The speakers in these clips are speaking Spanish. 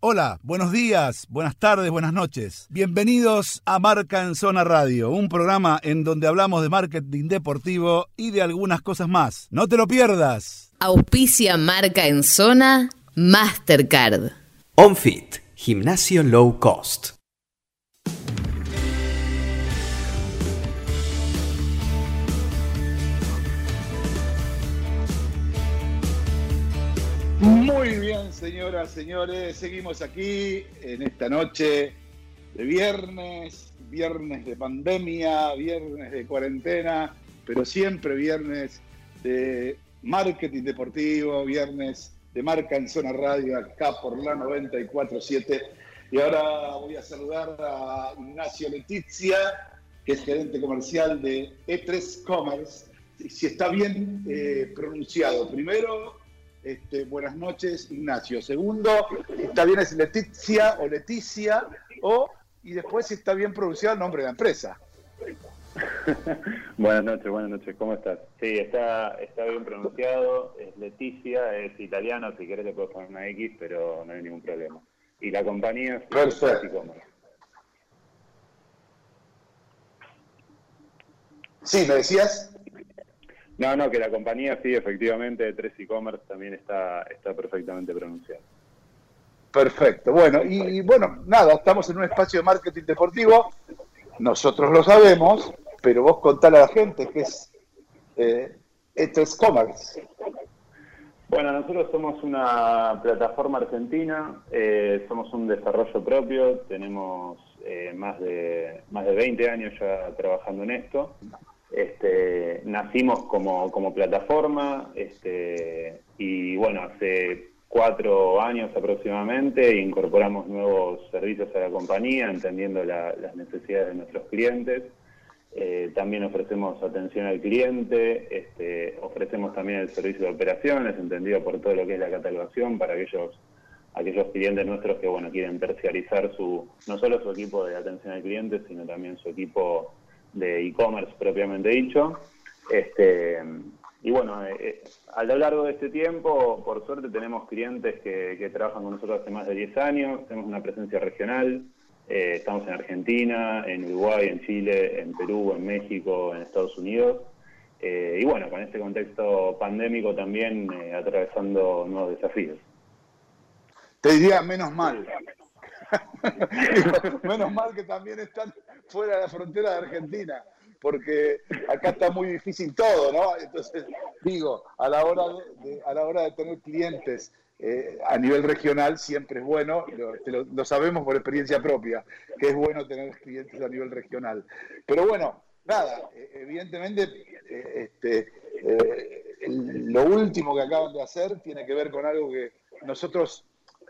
Hola, buenos días, buenas tardes, buenas noches. Bienvenidos a Marca en Zona Radio, un programa en donde hablamos de marketing deportivo y de algunas cosas más. No te lo pierdas. Auspicia Marca en Zona Mastercard. OnFit, gimnasio low cost. Señoras, señores, seguimos aquí en esta noche de viernes, viernes de pandemia, viernes de cuarentena, pero siempre viernes de marketing deportivo, viernes de marca en zona radio acá por la 947. Y ahora voy a saludar a Ignacio Letizia, que es gerente comercial de E3 Commerce. Si está bien eh, pronunciado. Primero, este, buenas noches, Ignacio. Segundo, está bien es Leticia o Leticia, o, y después si está bien pronunciado el nombre de la empresa. buenas noches, buenas noches, ¿cómo estás? Sí, está, está bien pronunciado, es Leticia, es italiano, si querés le puedo poner una X, pero no hay ningún problema. Y la compañía es Perfecto. Sí, ¿me decías? No, no, que la compañía sí, efectivamente, 3 e-commerce también está, está perfectamente pronunciada. Perfecto. Bueno, y, bueno, nada, estamos en un espacio de marketing deportivo. Nosotros lo sabemos, pero vos contale a la gente que es eh, E3 Commerce. Bueno, nosotros somos una plataforma argentina, eh, somos un desarrollo propio, tenemos eh, más, de, más de 20 años ya trabajando en esto. Este, nacimos como, como plataforma este, y bueno, hace cuatro años aproximadamente incorporamos nuevos servicios a la compañía, entendiendo las necesidades de nuestros clientes. Eh, también ofrecemos atención al cliente, este, ofrecemos también el servicio de operaciones, entendido por todo lo que es la catalogación para aquellos aquellos clientes nuestros que bueno quieren terciarizar su no solo su equipo de atención al cliente, sino también su equipo de e-commerce propiamente dicho. Este, y bueno, eh, eh, a lo largo de este tiempo, por suerte, tenemos clientes que, trabajan con nosotros hace más de 10 años, tenemos una presencia regional, eh, estamos en Argentina, en Uruguay, en Chile, en Perú, en México, en Estados Unidos. y bueno, con este contexto pandémico también atravesando nuevos desafíos. Te diría menos mal. menos mal que también están fuera de la frontera de Argentina, porque acá está muy difícil todo, ¿no? Entonces, digo, a la hora de, a la hora de tener clientes eh, a nivel regional siempre es bueno, lo, sabemos por experiencia propia, que es bueno tener clientes a nivel regional. Pero bueno, nada, eh, evidentemente eh, este, lo último que acaban de hacer tiene que ver con algo que nosotros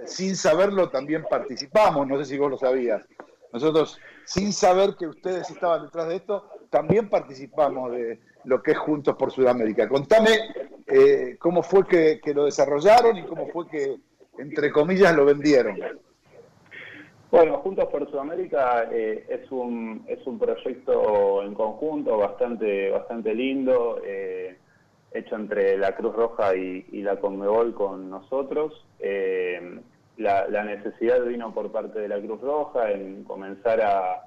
sin saberlo también participamos, no sé si vos lo sabías. Nosotros, sin saber que ustedes estaban detrás de esto, también participamos de lo que es Juntos por Sudamérica. Contame eh, cómo fue que, lo desarrollaron y cómo fue que, entre comillas, lo vendieron. Bueno, Juntos por Sudamérica eh, es, un, es un proyecto en conjunto bastante, bastante lindo, eh, hecho entre la Cruz Roja y, la Conmebol con nosotros la, necesidad vino por parte de la Cruz Roja en comenzar a,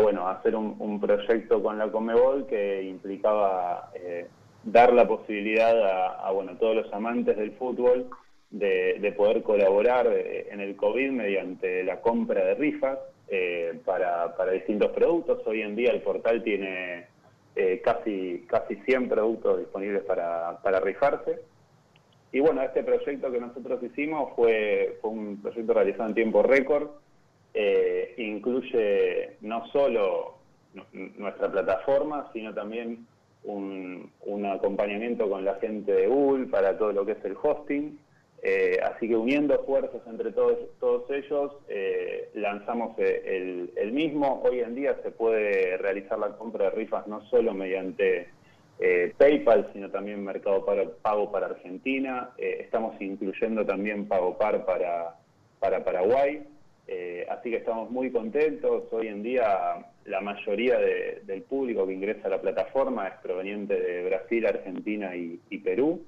bueno, hacer un, proyecto con la Comebol que implicaba eh, dar la posibilidad a, bueno, todos los amantes del fútbol de, poder colaborar eh, en el COVID mediante la compra de rifas eh, para, distintos productos. Hoy en día el portal tiene casi, casi 100 productos disponibles para, para rifarse. Y bueno, este proyecto que nosotros hicimos fue, un proyecto realizado en tiempo récord. Eh, incluye no solo nuestra plataforma, sino también un, acompañamiento con la gente de Google para todo lo que es el hosting. Eh, así que uniendo fuerzas entre todos, ellos, eh, lanzamos el, el, mismo. Hoy en día se puede realizar la compra de rifas no solo mediante eh, PayPal, sino también Mercado Pago para Argentina. Eh, estamos incluyendo también Pago Par para, para Paraguay. Eh, así que estamos muy contentos. Hoy en día la mayoría del público que ingresa a la plataforma es proveniente de Brasil, Argentina y, Perú.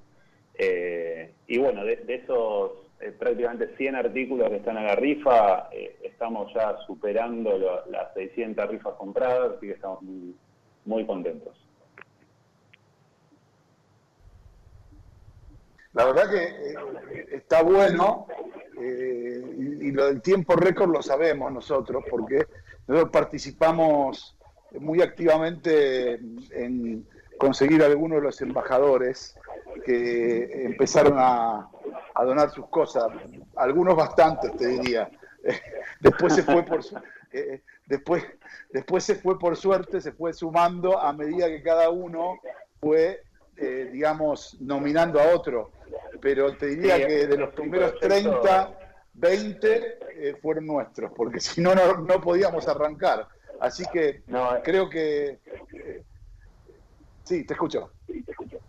Y bueno, de, esos eh, prácticamente 100 artículos que están a la rifa, eh, estamos ya superando las 600 rifas compradas, así que estamos muy, contentos. La verdad que eh, está bueno y, lo del tiempo récord lo sabemos nosotros porque nosotros participamos muy activamente en conseguir algunos de los embajadores que empezaron a, donar sus cosas, algunos bastantes, te diría. después se fue por eh, después, después se fue por suerte, se fue sumando a medida que cada uno fue, eh, digamos, nominando a otro. Pero te diría que de los primeros 30, 20 eh, fueron nuestros, porque si no, no podíamos arrancar. Así que creo que... sí, te escucho.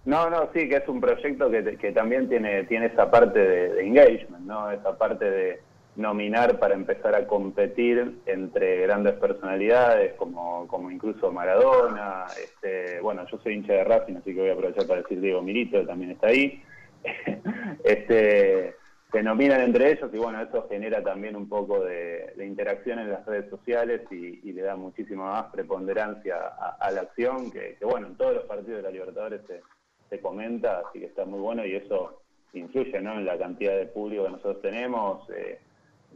No, no, sí, que es un proyecto que, que también tiene, tiene esa parte de, engagement, ¿no? Esa parte de nominar para empezar a competir entre grandes personalidades como, como incluso Maradona, este, bueno, yo soy hincha de Racing, así que voy a aprovechar para decir Diego Milito, que también está ahí. este se nominan entre ellos y bueno, eso genera también un poco de, interacción en las redes sociales y, le da muchísima más preponderancia a, la acción, que, que, bueno, en todos los partidos de la Libertadores se, comenta, así que está muy bueno y eso influye ¿no? en la cantidad de público que nosotros tenemos. Eh,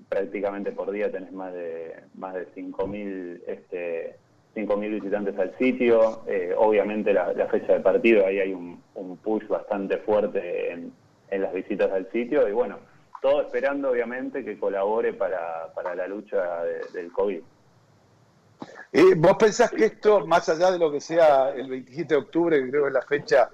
prácticamente por día tenés más de más de 5.000 este, 5.000 visitantes al sitio. Eh, obviamente la, fecha de partido, ahí hay un, push bastante fuerte en, las visitas al sitio y bueno, todo esperando obviamente que colabore para, para la lucha del COVID. Eh, ¿Vos pensás que esto, más allá de lo que sea el 27 de octubre, que creo que es la fecha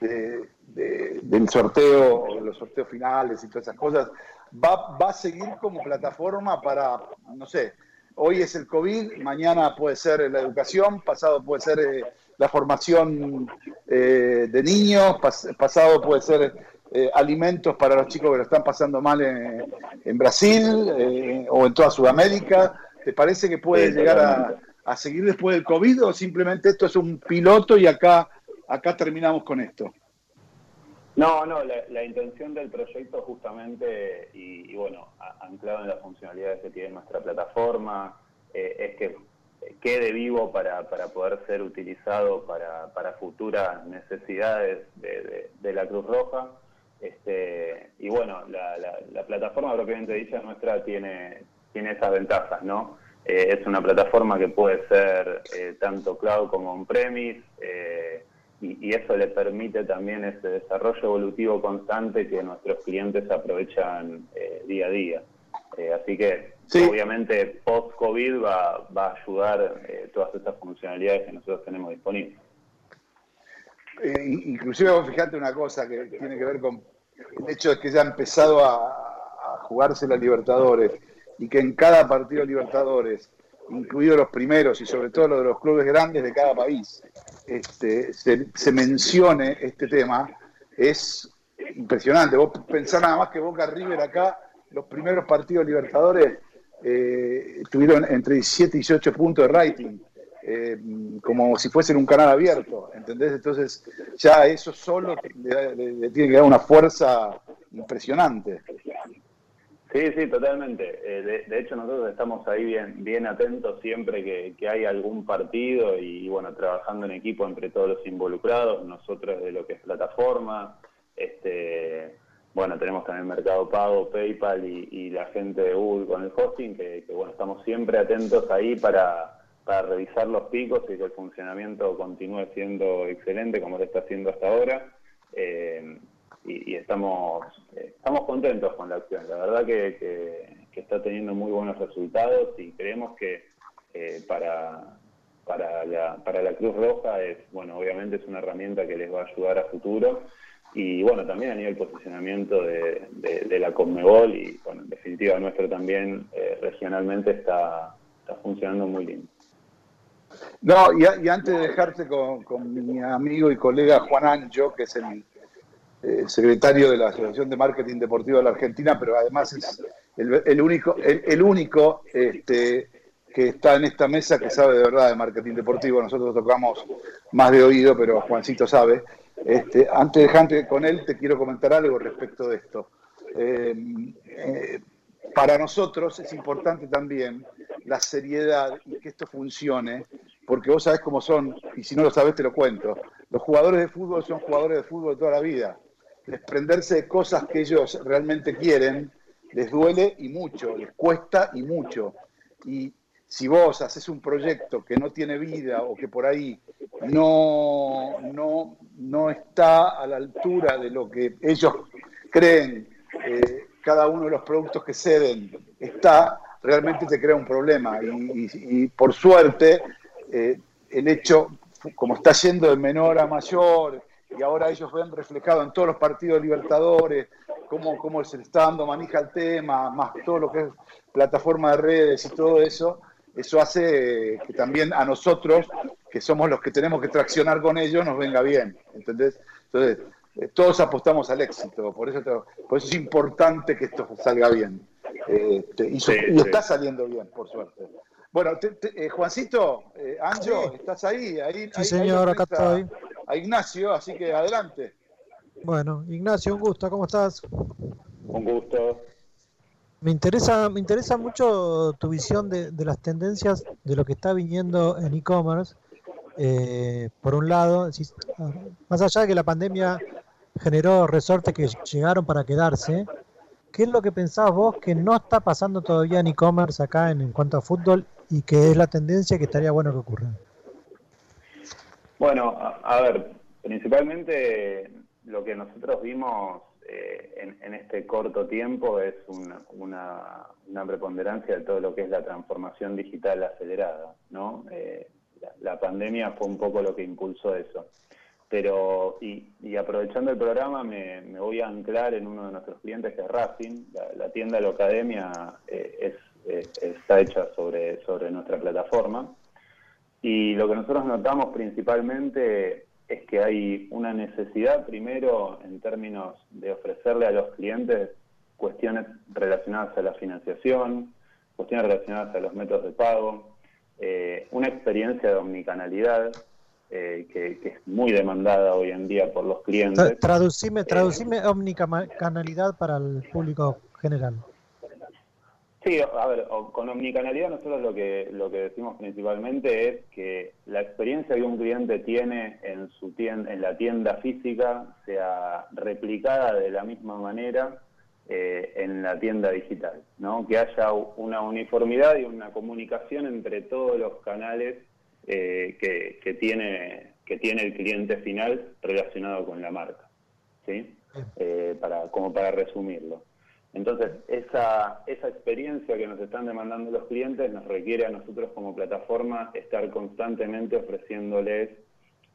del sorteo, los sorteos finales y todas esas cosas, va, va a seguir como plataforma para, no sé, hoy es el COVID, mañana puede ser la educación, pasado puede ser eh, la formación eh, de niños, pasado puede ser eh, alimentos para los chicos que lo están pasando mal en, Brasil o en toda Sudamérica. ¿Te parece que puede llegar a, a, seguir después del COVID o simplemente esto es un piloto y acá acá terminamos con esto. No, no, la, intención del proyecto justamente, y, bueno, anclado en las funcionalidades que tiene nuestra plataforma, eh, es que quede vivo para, para poder ser utilizado para, para futuras necesidades de, la Cruz Roja. Este, y bueno, la, plataforma propiamente dicha nuestra tiene, tiene esas ventajas, ¿no? Eh, es una plataforma que puede ser eh, tanto cloud como on-premise, y, eso le permite también ese desarrollo evolutivo constante que nuestros clientes aprovechan eh, día a día. Eh, así que obviamente post-COVID va, va, a ayudar eh, todas estas funcionalidades que nosotros tenemos disponibles. Inclusive fíjate una cosa que tiene que ver con el hecho de que ya ha empezado a, a jugarse la Libertadores y que en cada partido Libertadores incluidos los primeros y sobre todo los de los clubes grandes de cada país, este, se, mencione este tema, es impresionante. Vos pensás nada más que Boca River acá, los primeros partidos Libertadores eh, tuvieron entre 17 y 18 puntos de rating, eh, como si fuesen un canal abierto, ¿entendés? Entonces ya eso solo le tiene que dar una fuerza impresionante. Sí, sí, totalmente. Eh, de, hecho, nosotros estamos ahí bien, bien atentos siempre que, hay algún partido y, bueno, trabajando en equipo entre todos los involucrados, nosotros de lo que es plataforma, este, bueno, tenemos también Mercado Pago, PayPal y, la gente de Google con el hosting, que, bueno, estamos siempre atentos ahí para, para revisar los picos y que el funcionamiento continúe siendo excelente como lo está haciendo hasta ahora. Eh, y, estamos, estamos contentos con la acción. La verdad que, está teniendo muy buenos resultados y creemos que eh, para, para, la, para la Cruz Roja es, bueno, obviamente es una herramienta que les va a ayudar a futuro y bueno, también a nivel posicionamiento de, de, la Conmebol y bueno, en definitiva nuestro también eh, regionalmente está, está funcionando muy bien. No, y, antes de dejarte con, mi amigo y colega Juan Ancho, que es el eh, secretario de la Asociación de Marketing Deportivo de la Argentina, pero además es el, único, el, único este, que está en esta mesa que sabe de verdad de marketing deportivo. Nosotros tocamos más de oído, pero Juancito sabe. Este, antes de dejarte con él, te quiero comentar algo respecto de esto. eh, para nosotros es importante también la seriedad y que esto funcione, porque vos sabés cómo son, y si no lo sabés te lo cuento, los jugadores de fútbol son jugadores de fútbol toda la vida. Desprenderse de cosas que ellos realmente quieren les duele y mucho, les cuesta y mucho. Y si vos haces un proyecto que no tiene vida o que por ahí no, no, no está a la altura de lo que ellos creen, eh, cada uno de los productos que ceden está, realmente te crea un problema. Y, por suerte, eh, el hecho, como está yendo de menor a mayor, y ahora ellos ven reflejado en todos los partidos libertadores, cómo, cómo se le está dando manija al tema, más todo lo que es plataforma de redes y todo eso, eso hace que también a nosotros, que somos los que tenemos que traccionar con ellos, nos venga bien. ¿entendés? Entonces, eh, todos apostamos al éxito, por eso, por eso es importante que esto salga bien. Este, y, está saliendo bien, por suerte. Bueno, eh, Juancito, eh, Anjo, ¿estás ahí? ahí sí, señor, acá estoy. A Ignacio, así que adelante. Bueno, Ignacio, un gusto, ¿cómo estás? Un gusto. Me interesa, me interesa mucho tu visión de, las tendencias de lo que está viniendo en e-commerce. Eh, por un lado, más allá de que la pandemia generó resortes que llegaron para quedarse, ¿qué es lo que pensabas vos que no está pasando todavía en e-commerce acá en, cuanto a fútbol y que es la tendencia que estaría bueno que ocurra? Bueno, a, ver, principalmente lo que nosotros vimos eh, en, este corto tiempo es una, preponderancia de todo lo que es la transformación digital acelerada, ¿no? Eh, la pandemia fue un poco lo que impulsó eso. Pero, y, aprovechando el programa, me, voy a anclar en uno de nuestros clientes que es Racing. La, tienda de la academia eh, eh, está hecha sobre, sobre nuestra plataforma. Y lo que nosotros notamos principalmente es que hay una necesidad, primero, en términos de ofrecerle a los clientes cuestiones relacionadas a la financiación, cuestiones relacionadas a los métodos de pago, eh, una experiencia de omnicanalidad eh, que, es muy demandada hoy en día por los clientes. Traducime, eh, traducime omnicanalidad para el público general. Sí, a ver, con omnicanalidad nosotros lo que lo que decimos principalmente es que la experiencia que un cliente tiene en su tienda, en la tienda física sea replicada de la misma manera eh, en la tienda digital, ¿no? Que haya una uniformidad y una comunicación entre todos los canales eh, que, tiene, que tiene el cliente final relacionado con la marca, ¿sí? Eh, para, como para resumirlo. Entonces, esa, esa experiencia que nos están demandando los clientes nos requiere a nosotros como plataforma estar constantemente ofreciéndoles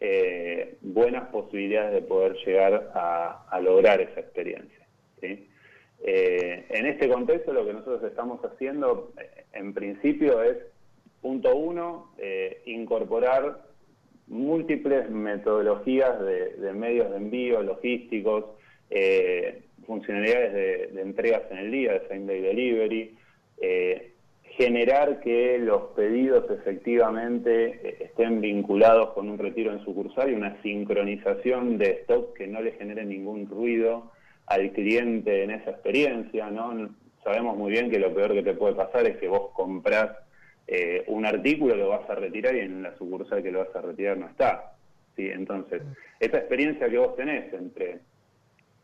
eh, buenas posibilidades de poder llegar a, lograr esa experiencia. en este contexto lo que nosotros estamos haciendo en principio es Punto uno, eh, incorporar múltiples metodologías de, medios de envío, logísticos, eh, funcionalidades de, entregas en el día, de same day delivery, eh, generar que los pedidos efectivamente estén vinculados con un retiro en sucursal y una sincronización de stock que no le genere ningún ruido al cliente en esa experiencia, ¿no? Sabemos muy bien que lo peor que te puede pasar es que vos comprás eh, un artículo lo vas a retirar y en la sucursal que lo vas a retirar no está. ¿sí? Entonces, esa experiencia que vos tenés entre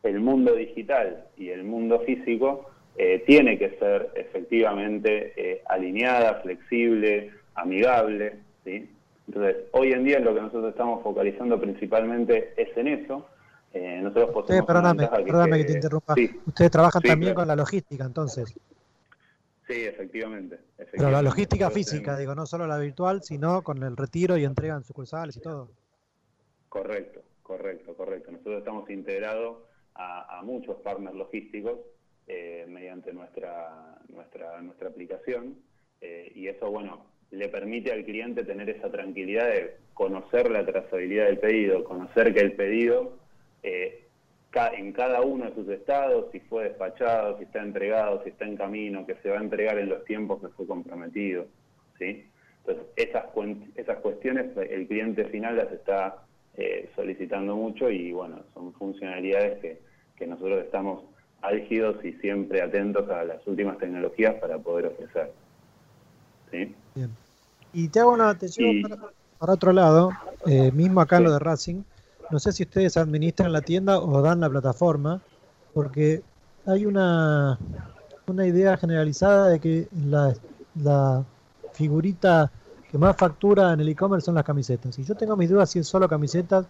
el mundo digital y el mundo físico eh, tiene que ser efectivamente eh, alineada, flexible, amigable. ¿sí? Entonces, hoy en día lo que nosotros estamos focalizando principalmente es en eso. nosotros perdóname, perdóname que, te interrumpa. Ustedes trabajan también con la logística, entonces. Sí, efectivamente. Pero la logística física, digo, no solo la virtual, sino con el retiro y entrega en sucursales y todo. Correcto, correcto, correcto. Nosotros estamos integrados a, muchos partners logísticos eh, mediante nuestra, nuestra, nuestra aplicación eh, y eso, bueno, le permite al cliente tener esa tranquilidad de conocer la trazabilidad del pedido, conocer que el pedido eh, en cada uno de sus estados, si fue despachado, si está entregado, si está en camino, que se va a entregar en los tiempos que fue comprometido. ¿sí? Entonces, esas, esas cuestiones el cliente final las está eh, solicitando mucho y bueno, son funcionalidades que, nosotros estamos álgidos y siempre atentos a las últimas tecnologías para poder ofrecer. ¿Sí? Bien. Y te hago una, te llevo para, otro lado, eh, mismo acá lo de Racing. No sé si ustedes administran la tienda o dan la plataforma, porque hay una, una idea generalizada de que la, la figurita que más factura en el e-commerce son las camisetas. Y yo tengo mis dudas si es solo camisetas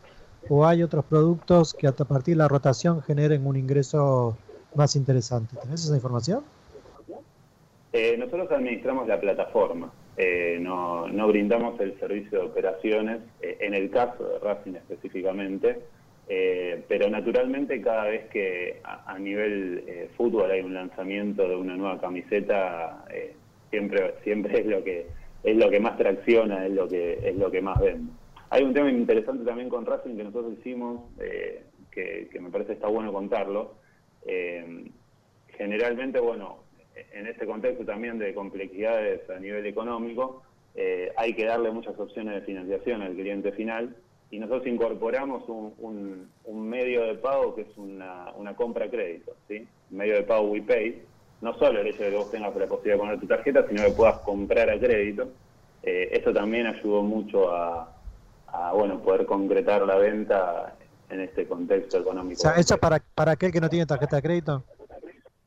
o hay otros productos que a partir de la rotación generen un ingreso más interesante. ¿Tenés esa información? Eh, nosotros administramos la plataforma, eh, no, no, brindamos el servicio de operaciones, eh, en el caso de Racing específicamente, pero naturalmente cada vez que a, nivel fútbol hay un lanzamiento de una nueva camiseta, siempre, siempre es lo que es lo que más tracciona, es lo que es lo que más vende. Hay un tema interesante también con Racing que nosotros hicimos, eh, que, me parece está bueno contarlo. Eh, generalmente, bueno, en este contexto también de complejidades a nivel económico, eh, hay que darle muchas opciones de financiación al cliente final y nosotros incorporamos un, medio de pago que es una, compra a crédito, ¿sí? Un medio de pago WePay. No solo el hecho de que vos tengas la posibilidad de poner tu tarjeta, sino que puedas comprar a crédito. eso también ayudó mucho a, bueno poder concretar la venta en este contexto económico. O sea, ¿hecha para, para aquel que no tiene tarjeta de crédito?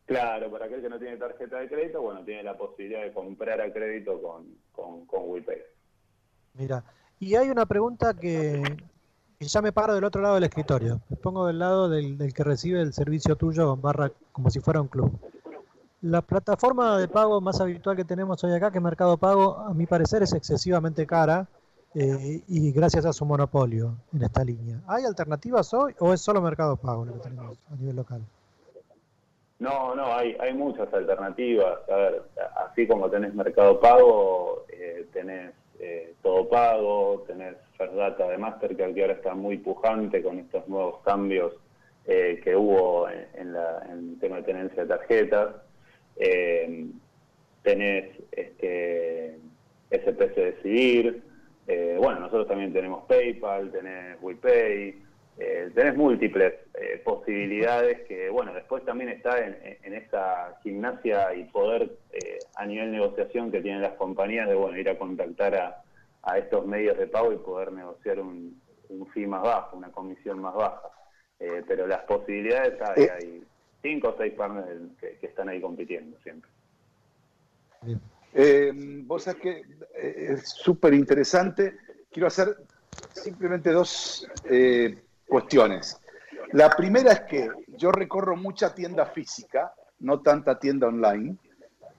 Claro, para aquel que no tiene tarjeta de crédito, bueno, tiene la posibilidad de comprar a crédito con, con, con WePay. Mira, y hay una pregunta que, ya me paro del otro lado del escritorio. Me pongo del lado del, del que recibe el servicio tuyo barra como si fuera un club. La plataforma de pago más habitual que tenemos hoy acá, que Mercado Pago, a mi parecer es excesivamente cara eh, y gracias a su monopolio en esta línea. ¿Hay alternativas hoy o es solo Mercado Pago lo que tenemos a nivel local? No, no, hay, hay muchas alternativas. A ver, así como tenés Mercado Pago, eh, tenés eh, Todo Pago, tenés Ferdata de Mastercard, que ahora está muy pujante con estos nuevos cambios que hubo en, la, en, el tema de tenencia de tarjetas. Tenés este, SPC Decidir, eh, bueno, nosotros también tenemos PayPal, tenés WePay, eh, tenés múltiples eh, posibilidades que, bueno, después también está en, esa gimnasia y poder a nivel negociación que tienen las compañías de, bueno, ir a contactar a, estos medios de pago y poder negociar un, un fee más bajo, una comisión más baja. pero las posibilidades hay, hay cinco o seis partners que, están ahí compitiendo siempre. Eh, vos sabés que eh, es súper interesante. Quiero hacer simplemente dos eh, cuestiones. La primera es que yo recorro mucha tienda física, no tanta tienda online,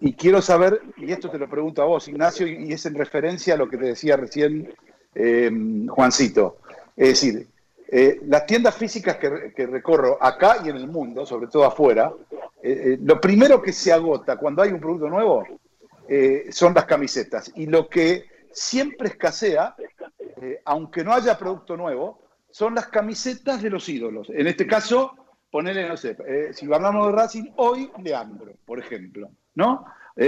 y quiero saber, y esto te lo pregunto a vos, Ignacio, y es en referencia a lo que te decía recién eh, Juancito. Es decir, las tiendas físicas que, recorro acá y en el mundo, sobre todo afuera, lo primero que se agota cuando hay un producto nuevo eh, son las camisetas. Y lo que siempre escasea, eh, aunque no haya producto nuevo, son las camisetas de los ídolos. En este caso, ponerle, no sé, eh, si hablamos de Racing, hoy Leandro, por ejemplo, ¿no?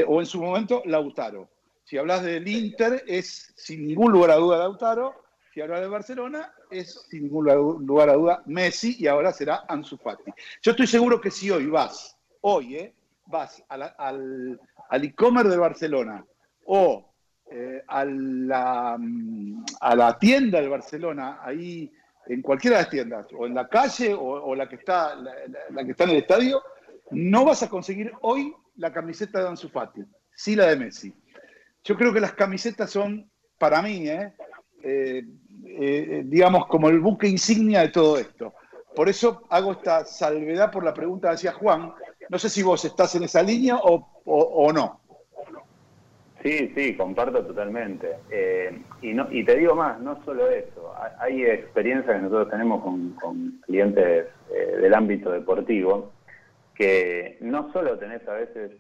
o en su momento Lautaro. Si hablas del Inter, es sin ningún lugar a duda Lautaro. Si hablas de Barcelona, es sin ningún lugar a duda Messi y ahora será Ansu Fati. Yo estoy seguro que si hoy vas, hoy, vas al, al e-commerce de Barcelona o eh, a, la, mm, a la tienda de Barcelona, ahí en cualquiera de las tiendas, o en la calle o, la, que está, la, que está en el estadio, no vas a conseguir hoy la camiseta de Ansu Fati, sí la de Messi. Yo creo que las camisetas son, para mí, eh, eh, digamos, como el buque insignia de todo esto. Por eso hago esta salvedad por la pregunta que hacía Juan, no sé si vos estás en esa línea o, no. Sí, sí, comparto totalmente. Eh, y, no, y te digo más, no solo eso, hay, experiencias que nosotros tenemos con, clientes eh, del ámbito deportivo que no solo tenés a veces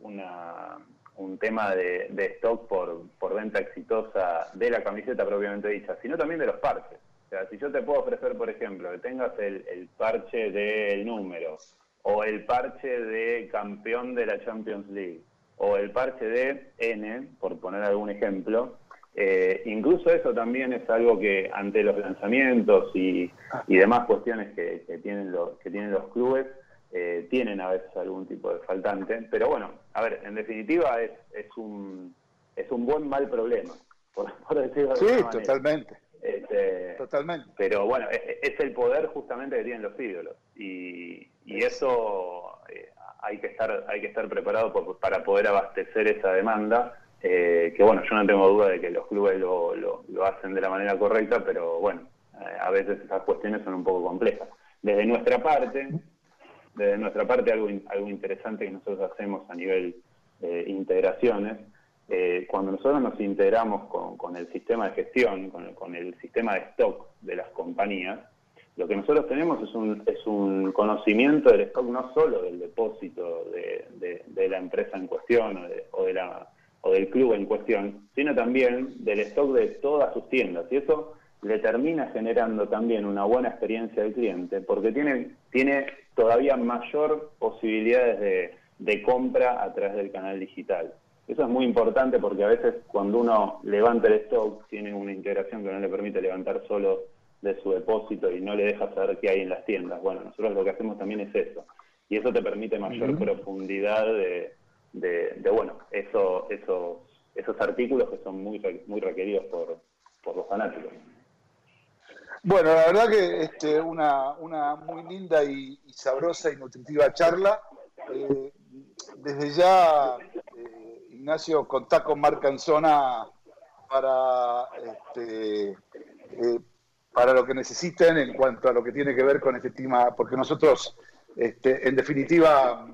una, un tema de, stock por, por venta exitosa de la camiseta propiamente dicha, sino también de los parches. O sea, si yo te puedo ofrecer, por ejemplo, que tengas el, el parche del número, o el parche de campeón de la Champions League, o el parche de N, por poner algún ejemplo, eh, incluso eso también es algo que ante los lanzamientos y, demás cuestiones que, tienen los, que tienen los clubes, eh, tienen a veces algún tipo de faltante. Pero bueno, a ver, en definitiva es, es, un, es un buen mal problema, por, decirlo Sí, totalmente. Este, totalmente. Pero bueno, es, el poder justamente que tienen los ídolos. Y, y eso eh, hay, que estar, hay que estar preparado para poder abastecer esa demanda. Eh, que bueno, yo no tengo duda de que los clubes lo, lo, lo hacen de la manera correcta, pero bueno, a veces esas cuestiones son un poco complejas. Desde nuestra parte, desde nuestra parte algo, algo interesante que nosotros hacemos a nivel de integraciones, eh, cuando nosotros nos integramos con, el sistema de gestión, con el, sistema de stock de las compañías, lo que nosotros tenemos es un, es un conocimiento del stock no solo del depósito de, la empresa en cuestión o, de, la, o del club en cuestión, sino también del stock de todas sus tiendas. Y eso le termina generando también una buena experiencia del cliente porque tiene, tiene todavía mayor posibilidades de, compra a través del canal digital. Eso es muy importante porque a veces cuando uno levanta el stock tiene una integración que no le permite levantar solo de su depósito y no le deja saber qué hay en las tiendas. Bueno, nosotros lo que hacemos también es eso. Y eso te permite mayor profundidad de, de, bueno, eso, esos, esos artículos que son muy, muy requeridos por, por los fanáticos. Bueno, la verdad que este, una, una muy linda y, sabrosa y nutritiva charla. Eh, desde ya, eh, Ignacio, contá con Marca para, este, eh, para lo que necesiten en cuanto a lo que tiene que ver con este tema, porque nosotros, este, en definitiva,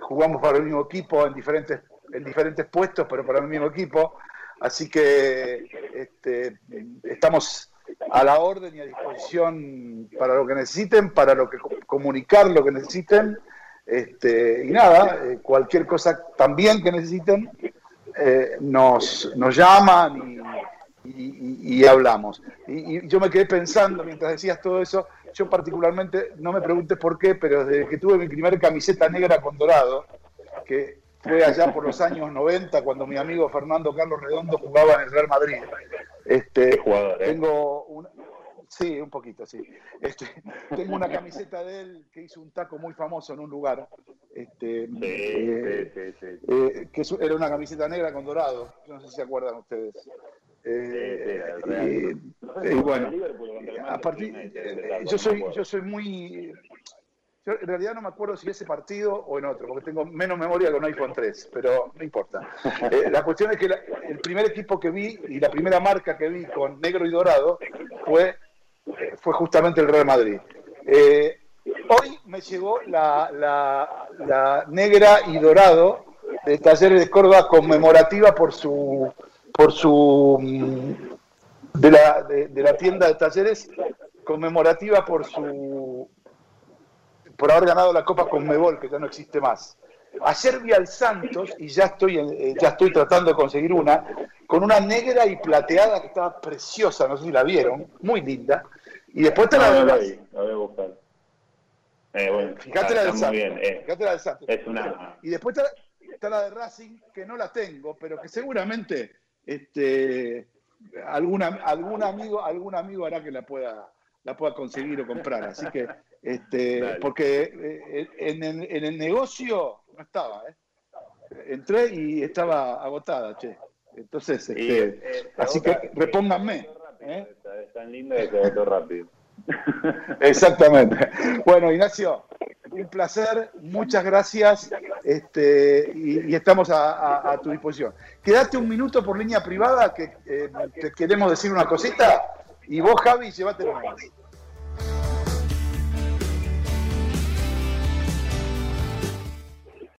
jugamos para el mismo equipo en diferentes, en diferentes puestos, pero para el mismo equipo. Así que este, estamos a la orden y a disposición para lo que necesiten, para lo que comunicar lo que necesiten. Este, y nada, eh, cualquier cosa también que necesiten, eh, nos, nos llaman y, hablamos. Y, yo me quedé pensando mientras decías todo eso, yo particularmente, no me preguntes por qué, pero desde que tuve mi primera camiseta negra con dorado, que fue allá por los años 90 cuando mi amigo Fernando Carlos Redondo jugaba en el Real Madrid. Este, jugador, ¿eh? Tengo una, sí, un poquito, sí. Este, tengo una camiseta de él que hizo un taco muy famoso en un lugar. Este, sí, eh, sí, sí, eh, que era una camiseta negra con dorado. No sé si se acuerdan ustedes. Eh, y bueno, a partir, yo soy, yo soy muy en realidad no me acuerdo si ese partido o en otro, porque tengo menos memoria un iPhone 3, pero no importa. Eh, la cuestión es que el primer equipo que vi y la primera marca que vi con negro y dorado fue, fue justamente el Real Madrid. Eh, hoy me llegó la, la, negra y dorado de Talleres de Córdoba conmemorativa por su por su mm, de la, de la tienda de talleres conmemorativa por su por haber ganado la Copa con Mebol, que ya no existe más. Ayer vi al Santos, y ya estoy, eh, ya estoy tratando de conseguir una, con una negra y plateada que estaba preciosa, no sé si la vieron, muy linda. Y después está la de Racing. La voy a buscar. Eh, fíjate, la del Santos, eh. fíjate la del Santos. Es una... Y después está, la de Racing, que no la tengo, pero que seguramente este, algún amigo, algún amigo hará que la pueda, la pueda conseguir o comprar. Así que este, porque eh, en, el negocio no estaba, ¿eh? Entré y estaba agotada, che. Entonces, este, eh, así que repónganme. ¿eh? Es tan linda que se rápido. Exactamente. Bueno, Ignacio, un placer, muchas gracias este, y, estamos a, tu disposición. Quédate un minuto por línea privada que te queremos decir una cosita y vos, Javi, llévatelo más.